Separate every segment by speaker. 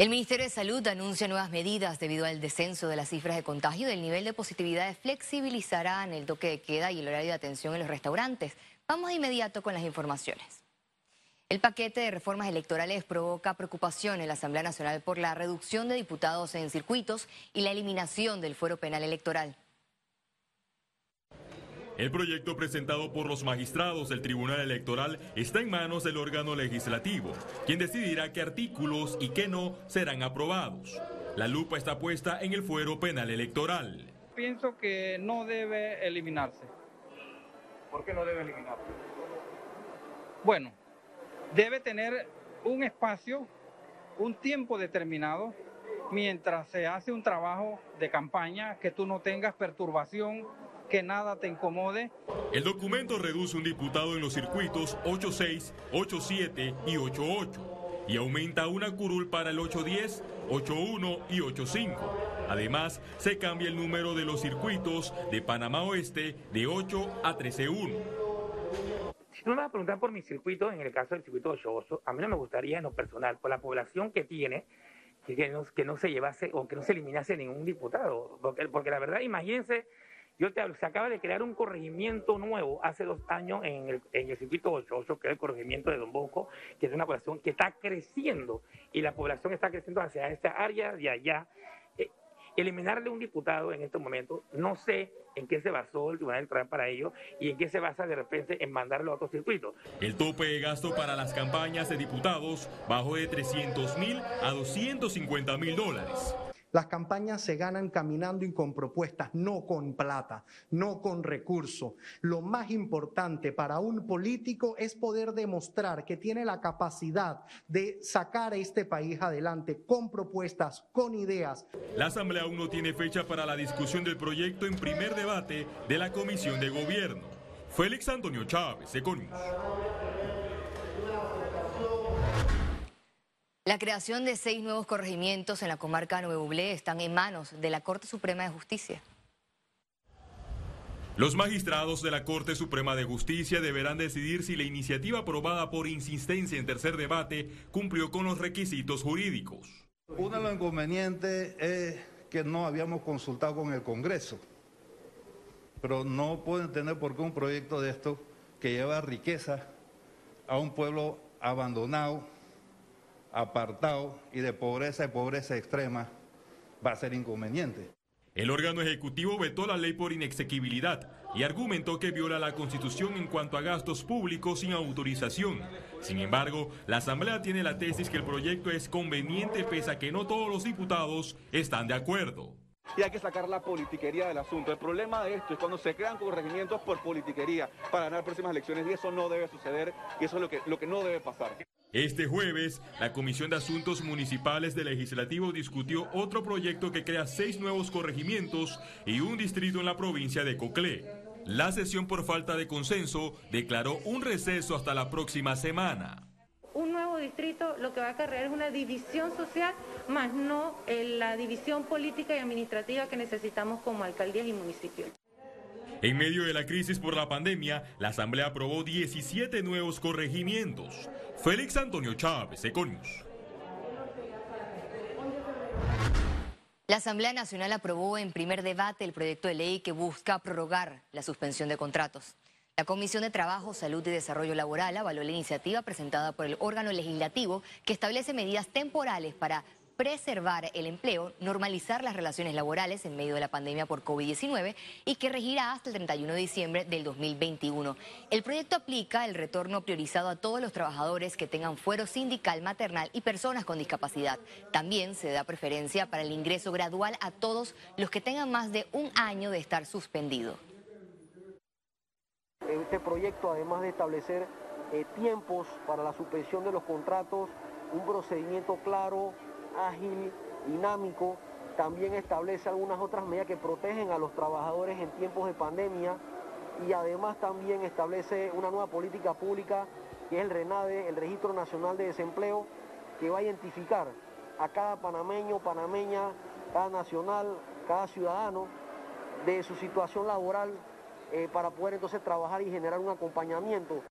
Speaker 1: El Ministerio de Salud anuncia nuevas medidas debido al descenso de las cifras de contagio y del nivel de positividad. Flexibilizarán el toque de queda y el horario de atención en los restaurantes. Vamos de inmediato con las informaciones. El paquete de reformas electorales provoca preocupación en la Asamblea Nacional por la reducción de diputados en circuitos y la eliminación del fuero penal electoral.
Speaker 2: El proyecto presentado por los magistrados del Tribunal Electoral está en manos del órgano legislativo, quien decidirá qué artículos y qué no serán aprobados. La lupa está puesta en el fuero penal electoral.
Speaker 3: Pienso que no debe eliminarse.
Speaker 4: ¿Por qué no debe eliminarse?
Speaker 3: Bueno, debe tener un espacio, un tiempo determinado, mientras se hace un trabajo de campaña, que tú no tengas perturbación que nada te incomode.
Speaker 2: El documento reduce un diputado en los circuitos 86, 87 y 88 y aumenta una curul para el 810, 81 y 85. Además, se cambia el número de los circuitos de Panamá Oeste de 8 a 13-1.
Speaker 5: Si tú me vas a preguntar por mi circuito, en el caso del circuito 88, a mí no me gustaría en lo personal, por la población que tiene, que no, que no se llevase o que no se eliminase ningún diputado. Porque, porque la verdad, imagínense yo te se acaba de crear un corregimiento nuevo hace dos años en el, circuito 88, que es el corregimiento de Don Bosco, que es una población que está creciendo y la población está creciendo hacia esta área de allá. Eh, eliminarle un diputado en estos momentos, no sé en qué se basó el Tribunal Electoral para ello y en qué se basa de repente en mandarlo a otro circuito.
Speaker 2: El tope de gasto para las campañas de diputados bajó de 300 mil a 250 mil dólares.
Speaker 6: Las campañas se ganan caminando y con propuestas, no con plata, no con recursos. Lo más importante para un político es poder demostrar que tiene la capacidad de sacar a este país adelante con propuestas, con ideas.
Speaker 2: La Asamblea aún no tiene fecha para la discusión del proyecto en primer debate de la Comisión de Gobierno. Félix Antonio Chávez, Econius.
Speaker 1: La creación de seis nuevos corregimientos en la comarca Nuevo Blé están en manos de la Corte Suprema de Justicia.
Speaker 2: Los magistrados de la Corte Suprema de Justicia deberán decidir si la iniciativa aprobada por insistencia en tercer debate cumplió con los requisitos jurídicos.
Speaker 7: Uno de los inconvenientes es que no habíamos consultado con el Congreso, pero no pueden tener por qué un proyecto de esto que lleva riqueza a un pueblo abandonado, apartado y de pobreza y pobreza extrema va a ser inconveniente.
Speaker 2: El órgano ejecutivo vetó la ley por inexequibilidad y argumentó que viola la Constitución en cuanto a gastos públicos sin autorización. Sin embargo, la Asamblea tiene la tesis que el proyecto es conveniente pese a que no todos los diputados están de acuerdo.
Speaker 8: Y hay que sacar la politiquería del asunto. El problema de esto es cuando se crean corregimientos por politiquería para ganar próximas elecciones y eso no debe suceder y eso es lo que, lo que no debe pasar.
Speaker 2: Este jueves, la Comisión de Asuntos Municipales del Legislativo discutió otro proyecto que crea seis nuevos corregimientos y un distrito en la provincia de Coclé. La sesión por falta de consenso declaró un receso hasta la próxima semana.
Speaker 9: Un nuevo distrito lo que va a acarrear es una división social, más no eh, la división política y administrativa que necesitamos como alcaldías y municipios.
Speaker 2: En medio de la crisis por la pandemia, la Asamblea aprobó 17 nuevos corregimientos. Félix Antonio Chávez, Econius.
Speaker 1: La Asamblea Nacional aprobó en primer debate el proyecto de ley que busca prorrogar la suspensión de contratos. La Comisión de Trabajo, Salud y Desarrollo Laboral avaló la iniciativa presentada por el órgano legislativo que establece medidas temporales para preservar el empleo, normalizar las relaciones laborales en medio de la pandemia por COVID-19 y que regirá hasta el 31 de diciembre del 2021. El proyecto aplica el retorno priorizado a todos los trabajadores que tengan fuero sindical maternal y personas con discapacidad. También se da preferencia para el ingreso gradual a todos los que tengan más de un año de estar suspendido.
Speaker 10: Este proyecto, además de establecer eh, tiempos para la suspensión de los contratos, un procedimiento claro, ágil, dinámico, también establece algunas otras medidas que protegen a los trabajadores en tiempos de pandemia y además también establece una nueva política pública que es el RENADE, el Registro Nacional de Desempleo, que va a identificar a cada panameño, panameña, cada nacional, cada ciudadano de su situación laboral eh, para poder entonces trabajar y generar un acompañamiento.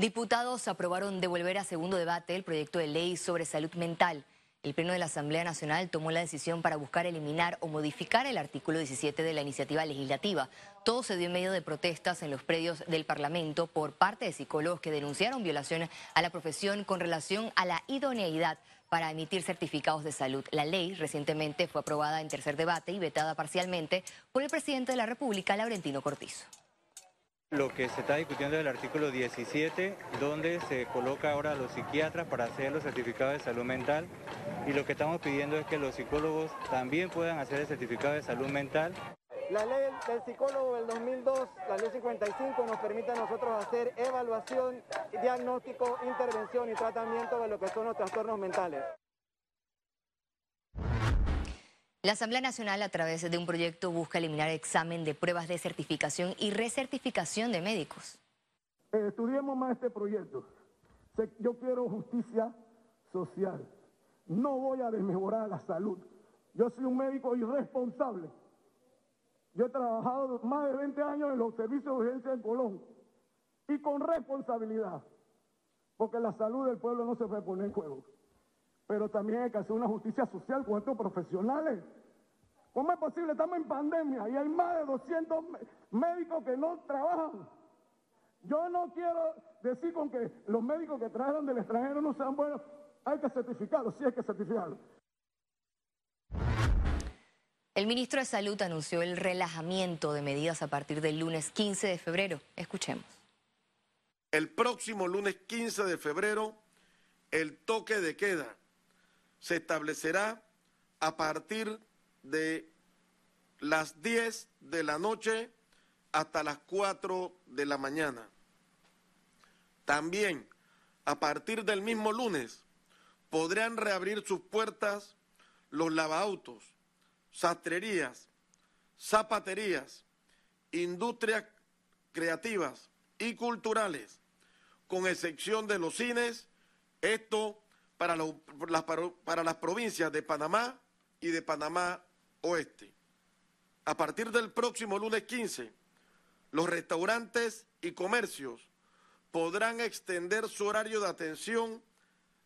Speaker 1: Diputados aprobaron devolver a segundo debate el proyecto de ley sobre salud mental. El Pleno de la Asamblea Nacional tomó la decisión para buscar eliminar o modificar el artículo 17 de la iniciativa legislativa. Todo se dio en medio de protestas en los predios del Parlamento por parte de psicólogos que denunciaron violaciones a la profesión con relación a la idoneidad para emitir certificados de salud. La ley recientemente fue aprobada en tercer debate y vetada parcialmente por el presidente de la República, Laurentino Cortizo.
Speaker 11: Lo que se está discutiendo es el artículo 17, donde se coloca ahora a los psiquiatras para hacer los certificados de salud mental. Y lo que estamos pidiendo es que los psicólogos también puedan hacer el certificado de salud mental.
Speaker 12: La ley del psicólogo del 2002, la ley 55, nos permite a nosotros hacer evaluación, diagnóstico, intervención y tratamiento de lo que son los trastornos mentales.
Speaker 1: La Asamblea Nacional, a través de un proyecto, busca eliminar el examen de pruebas de certificación y recertificación de médicos.
Speaker 13: Eh, estudiemos más este proyecto. Yo quiero justicia social. No voy a desmejorar la salud. Yo soy un médico irresponsable. Yo he trabajado más de 20 años en los servicios de urgencia en Colón y con responsabilidad, porque la salud del pueblo no se puede poner en juego pero también hay que hacer una justicia social con estos profesionales. ¿Cómo es posible? Estamos en pandemia y hay más de 200 médicos que no trabajan. Yo no quiero decir con que los médicos que trajeron del extranjero no sean buenos. Hay que certificarlos, sí hay que certificarlos.
Speaker 1: El ministro de Salud anunció el relajamiento de medidas a partir del lunes 15 de febrero. Escuchemos.
Speaker 14: El próximo lunes 15 de febrero, el toque de queda se establecerá a partir de las 10 de la noche hasta las 4 de la mañana. También, a partir del mismo lunes, podrán reabrir sus puertas los lavautos, sastrerías, zapaterías, industrias creativas y culturales, con excepción de los cines, esto para, las, para las provincias de Panamá y de Panamá Oeste. A partir del próximo lunes 15, los restaurantes y comercios podrán extender su horario de atención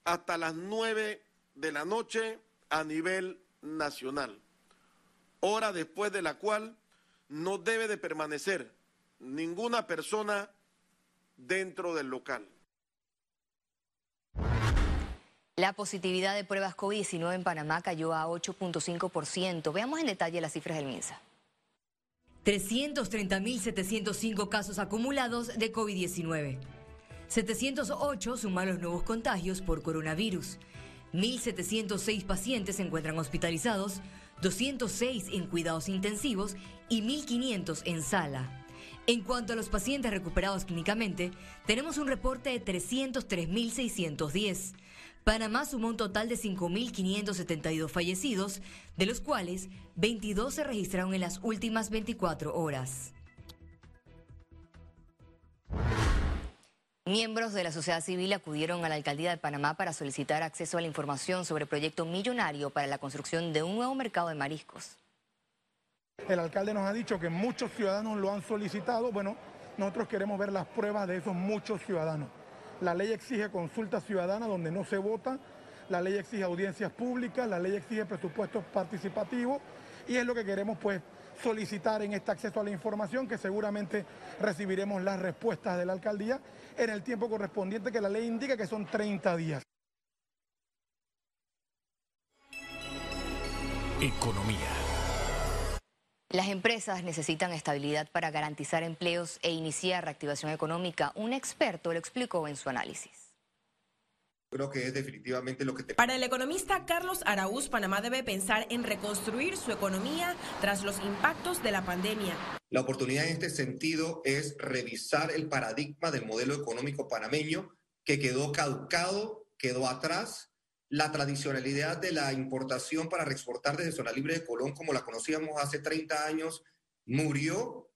Speaker 14: hasta las 9 de la noche a nivel nacional, hora después de la cual no debe de permanecer ninguna persona dentro del local.
Speaker 1: La positividad de pruebas COVID-19 en Panamá cayó a 8.5%. Veamos en detalle las cifras del MINSA. 330.705 casos acumulados de COVID-19. 708 suman los nuevos contagios por coronavirus. 1.706 pacientes se encuentran hospitalizados, 206 en cuidados intensivos y 1.500 en sala. En cuanto a los pacientes recuperados clínicamente, tenemos un reporte de 303.610. Panamá sumó un total de 5.572 fallecidos, de los cuales 22 se registraron en las últimas 24 horas. Miembros de la sociedad civil acudieron a la alcaldía de Panamá para solicitar acceso a la información sobre el proyecto millonario para la construcción de un nuevo mercado de mariscos.
Speaker 13: El alcalde nos ha dicho que muchos ciudadanos lo han solicitado. Bueno, nosotros queremos ver las pruebas de esos muchos ciudadanos. La ley exige consulta ciudadana donde no se vota, la ley exige audiencias públicas, la ley exige presupuestos participativos y es lo que queremos pues solicitar en este acceso a la información que seguramente recibiremos las respuestas de la alcaldía en el tiempo correspondiente que la ley indica que son 30 días.
Speaker 1: Economía. Las empresas necesitan estabilidad para garantizar empleos e iniciar reactivación económica. Un experto lo explicó en su análisis.
Speaker 15: Creo que es definitivamente lo que te...
Speaker 16: Para el economista Carlos Araúz, Panamá debe pensar en reconstruir su economía tras los impactos de la pandemia.
Speaker 15: La oportunidad en este sentido es revisar el paradigma del modelo económico panameño que quedó caducado, quedó atrás la tradicionalidad de la importación para reexportar desde zona libre de Colón, como la conocíamos hace 30 años, murió.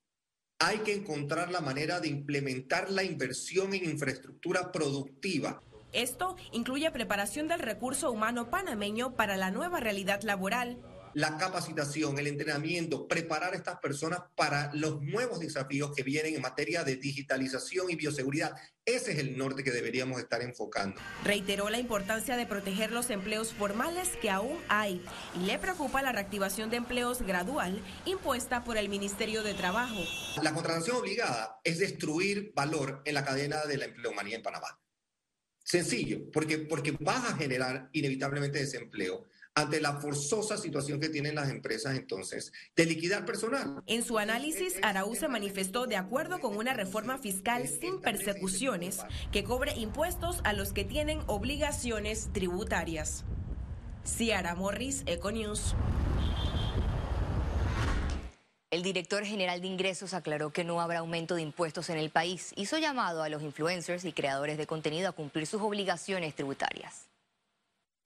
Speaker 15: Hay que encontrar la manera de implementar la inversión en infraestructura productiva.
Speaker 16: Esto incluye preparación del recurso humano panameño para la nueva realidad laboral.
Speaker 15: La capacitación, el entrenamiento, preparar a estas personas para los nuevos desafíos que vienen en materia de digitalización y bioseguridad. Ese es el norte que deberíamos estar enfocando.
Speaker 16: Reiteró la importancia de proteger los empleos formales que aún hay y le preocupa la reactivación de empleos gradual impuesta por el Ministerio de Trabajo.
Speaker 15: La contratación obligada es destruir valor en la cadena de la empleomanía en Panamá. Sencillo, porque, porque vas a generar inevitablemente desempleo ante la forzosa situación que tienen las empresas entonces de liquidar personal.
Speaker 16: En su análisis, Araúz se manifestó de acuerdo con una reforma fiscal sin persecuciones que cobre impuestos a los que tienen obligaciones tributarias. Ciara Morris, Econews.
Speaker 1: El director general de ingresos aclaró que no habrá aumento de impuestos en el país. Hizo llamado a los influencers y creadores de contenido a cumplir sus obligaciones tributarias.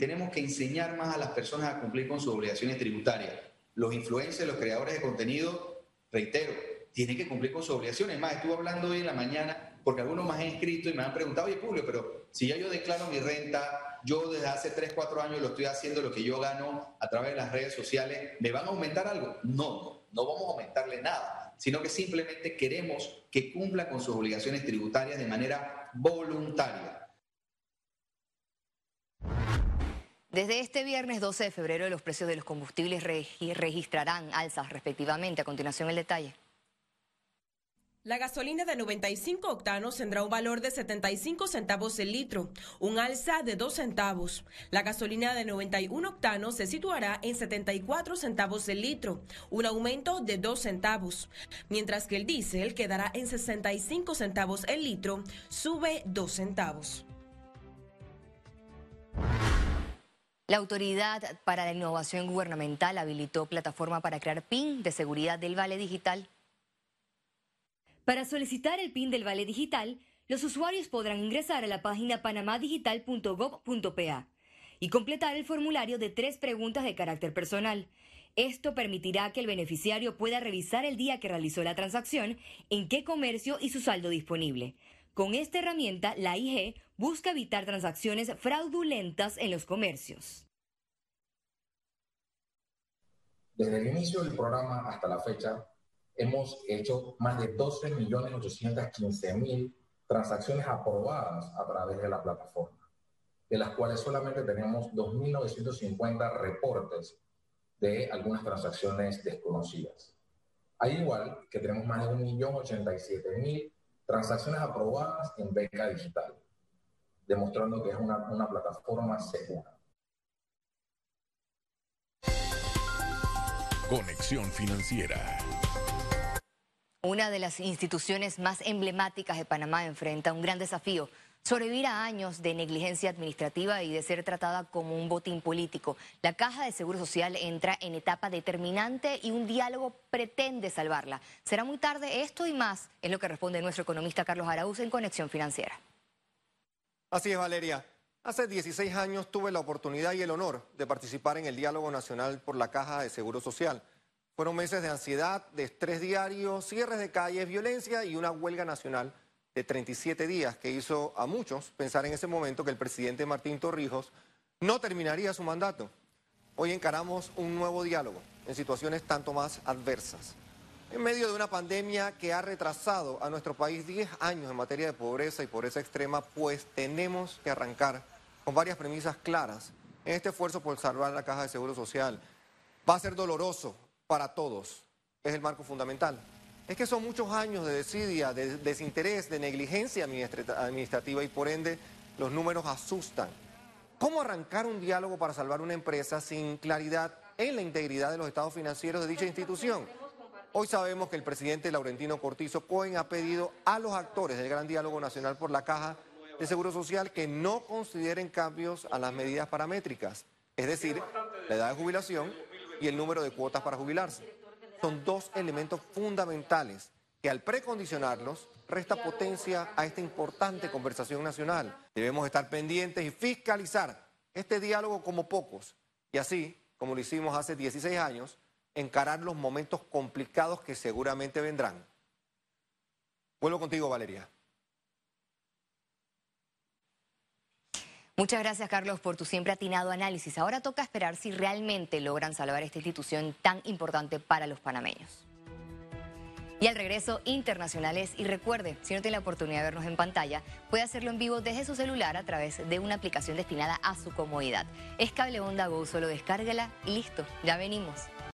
Speaker 17: Tenemos que enseñar más a las personas a cumplir con sus obligaciones tributarias. Los influencers, los creadores de contenido, reitero, tienen que cumplir con sus obligaciones. Más, estuve hablando hoy en la mañana porque algunos me han escrito y me han preguntado, oye, Julio, pero si ya yo declaro mi renta, yo desde hace 3, 4 años lo estoy haciendo, lo que yo gano a través de las redes sociales, ¿me van a aumentar algo? No, no, no vamos a aumentarle nada, sino que simplemente queremos que cumpla con sus obligaciones tributarias de manera voluntaria.
Speaker 1: Desde este viernes 12 de febrero los precios de los combustibles registrarán alzas respectivamente. A continuación el detalle.
Speaker 16: La gasolina de 95 octanos tendrá un valor de 75 centavos el litro, un alza de 2 centavos. La gasolina de 91 octanos se situará en 74 centavos el litro, un aumento de 2 centavos, mientras que el diésel quedará en 65 centavos el litro, sube 2 centavos.
Speaker 1: La Autoridad para la Innovación Gubernamental habilitó plataforma para crear PIN de seguridad del Vale Digital.
Speaker 18: Para solicitar el PIN del Vale Digital, los usuarios podrán ingresar a la página panamadigital.gov.pa y completar el formulario de tres preguntas de carácter personal. Esto permitirá que el beneficiario pueda revisar el día que realizó la transacción, en qué comercio y su saldo disponible. Con esta herramienta, la IG busca evitar transacciones fraudulentas en los comercios.
Speaker 19: Desde el inicio del programa hasta la fecha, hemos hecho más de 12.815.000 transacciones aprobadas a través de la plataforma, de las cuales solamente tenemos 2.950 reportes de algunas transacciones desconocidas. Al igual que tenemos más de 1.087.000 transacciones aprobadas en beca digital, demostrando que es una, una plataforma segura.
Speaker 20: Conexión Financiera.
Speaker 1: Una de las instituciones más emblemáticas de Panamá enfrenta un gran desafío, sobrevivir a años de negligencia administrativa y de ser tratada como un botín político. La Caja de Seguro Social entra en etapa determinante y un diálogo pretende salvarla. Será muy tarde esto y más, es lo que responde nuestro economista Carlos Araúz en Conexión Financiera.
Speaker 21: Así es, Valeria. Hace 16 años tuve la oportunidad y el honor de participar en el diálogo nacional por la Caja de Seguro Social. Fueron meses de ansiedad, de estrés diario, cierres de calles, violencia y una huelga nacional de 37 días que hizo a muchos pensar en ese momento que el presidente Martín Torrijos no terminaría su mandato. Hoy encaramos un nuevo diálogo en situaciones tanto más adversas. En medio de una pandemia que ha retrasado a nuestro país 10 años en materia de pobreza y pobreza extrema, pues tenemos que arrancar con varias premisas claras este esfuerzo por salvar la caja de seguro social. Va a ser doloroso, para todos. Es el marco fundamental. Es que son muchos años de desidia, de desinterés, de negligencia administrativa y por ende los números asustan. ¿Cómo arrancar un diálogo para salvar una empresa sin claridad en la integridad de los estados financieros de dicha institución? Hoy sabemos que el presidente Laurentino Cortizo Cohen ha pedido a los actores del Gran Diálogo Nacional por la Caja de Seguro Social que no consideren cambios a las medidas paramétricas, es decir, la edad de jubilación y el número de cuotas para jubilarse. Son dos elementos fundamentales que al precondicionarlos resta potencia a esta importante conversación nacional. Debemos estar pendientes y fiscalizar este diálogo como pocos y así, como lo hicimos hace 16 años, encarar los momentos complicados que seguramente vendrán. Vuelvo contigo, Valeria.
Speaker 1: Muchas gracias, Carlos, por tu siempre atinado análisis. Ahora toca esperar si realmente logran salvar esta institución tan importante para los panameños. Y al regreso, internacionales. Y recuerde, si no tiene la oportunidad de vernos en pantalla, puede hacerlo en vivo desde su celular a través de una aplicación destinada a su comodidad. Es Cable Onda Go, solo descárguela y listo, ya venimos.